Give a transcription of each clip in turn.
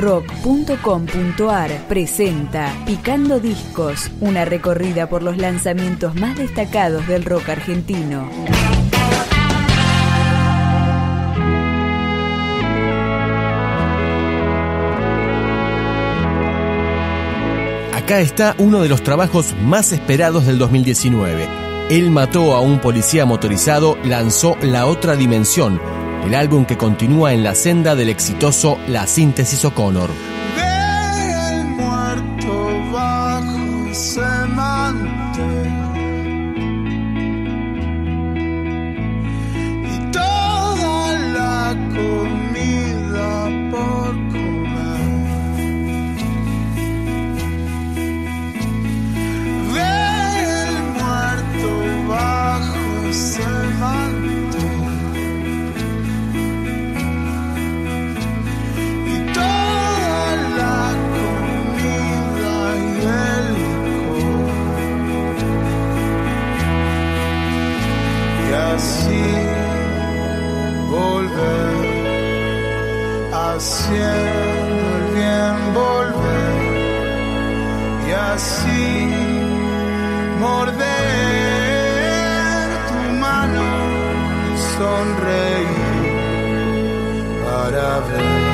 rock.com.ar presenta Picando Discos, una recorrida por los lanzamientos más destacados del rock argentino. Acá está uno de los trabajos más esperados del 2019. Él mató a un policía motorizado, lanzó La Otra Dimensión, el álbum que continúa en la senda del exitoso La Síntesis O'Connor. Haciendo el bien volver Y así morder tu mano y sonreír para ver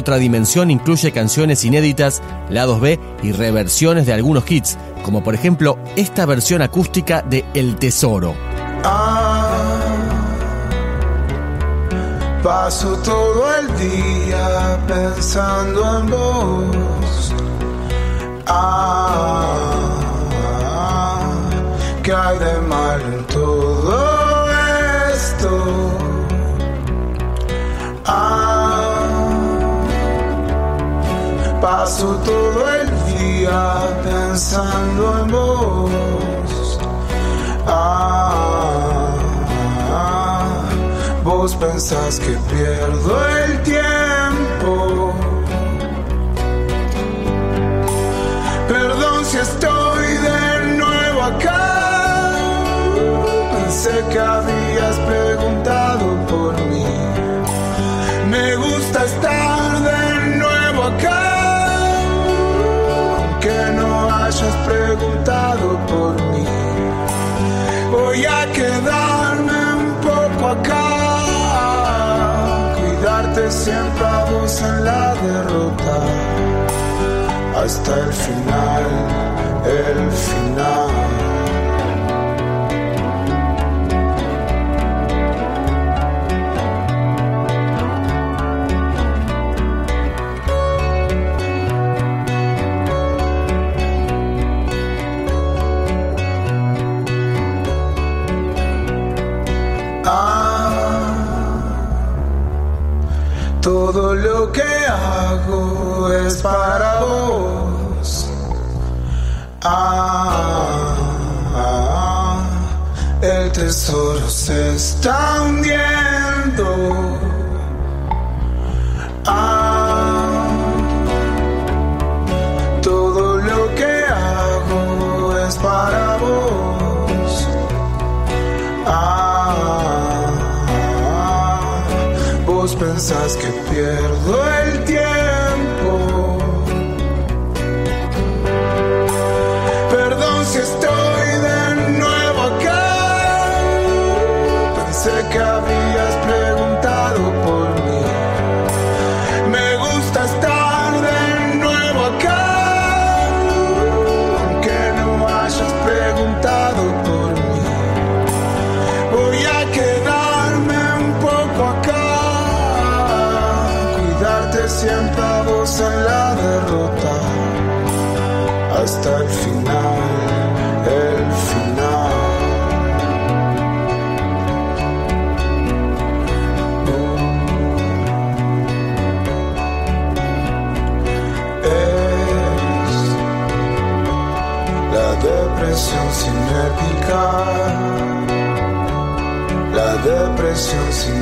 otra dimensión incluye canciones inéditas, lados B y reversiones de algunos hits, como por ejemplo esta versión acústica de El Tesoro. Ah, paso todo el día pensando en vos. Ah, ¿qué hay de mal en todo esto? Paso todo el día pensando en vos. Ah, vos pensás que pierdo el tiempo. Perdón si estoy de nuevo acá. Pensé que habías preguntado Hasta el final, el final. Pierdo el final, el final. Es la depresión sin épica. La depresión sin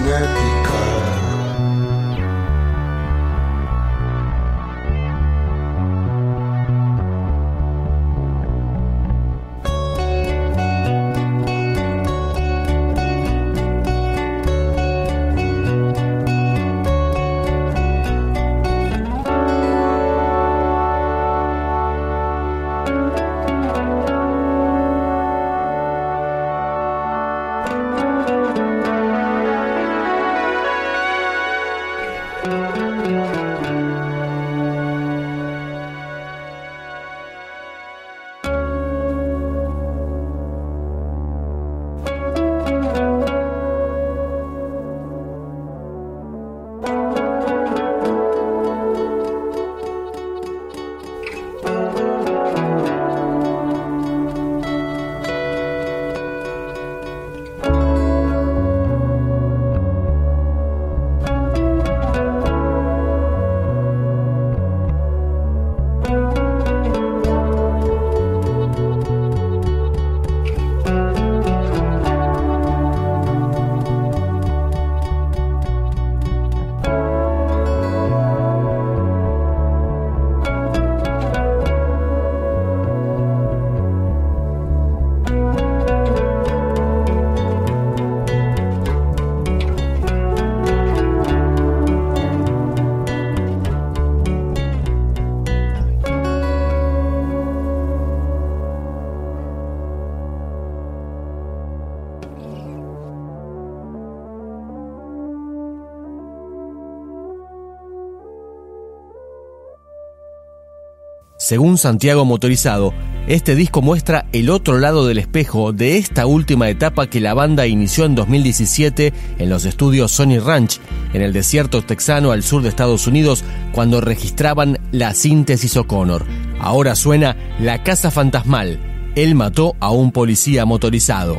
Según Santiago Motorizado, este disco muestra el otro lado del espejo de esta última etapa que la banda inició en 2017 en los estudios Sony Ranch, en el desierto texano al sur de Estados Unidos, cuando registraban la síntesis O'Connor. Ahora suena La Casa Fantasmal. Él mató a un policía motorizado.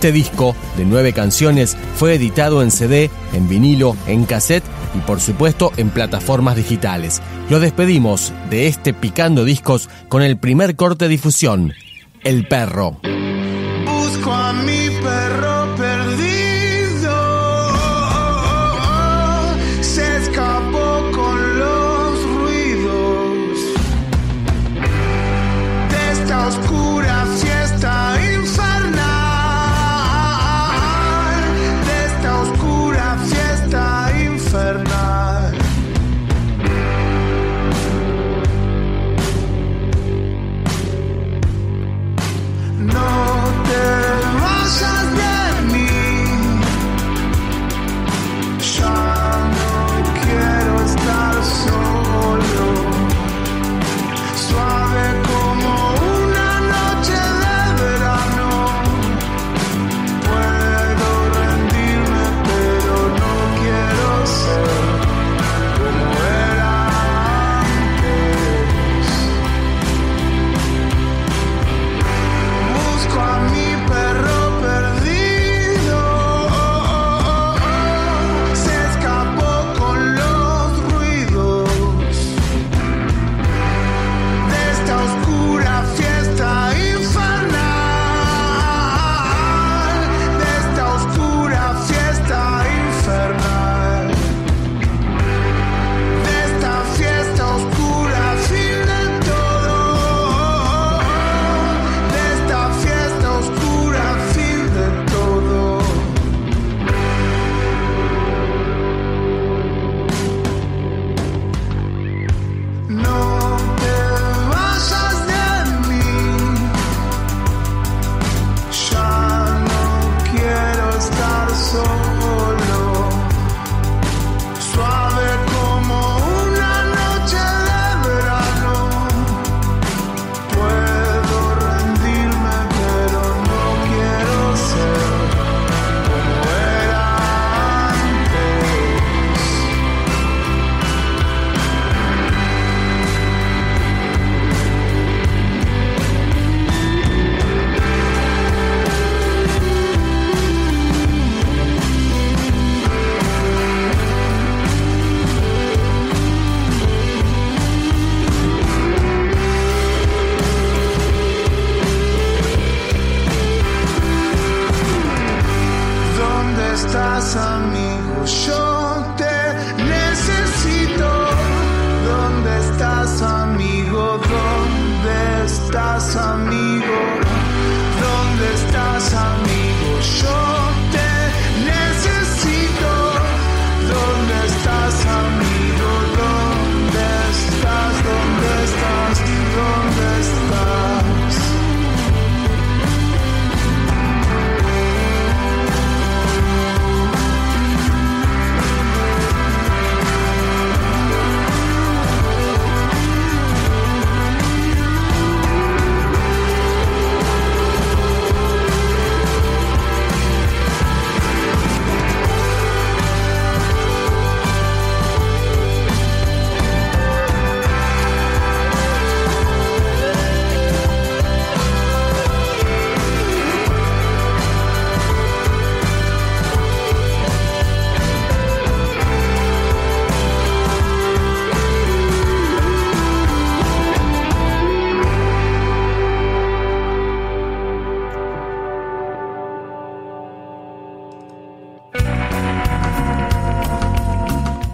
Este disco, de nueve canciones, fue editado en CD, en vinilo, en cassette y por supuesto en plataformas digitales. Lo despedimos de este Picando Discos con el primer corte de difusión, El Perro. Busco a mi perro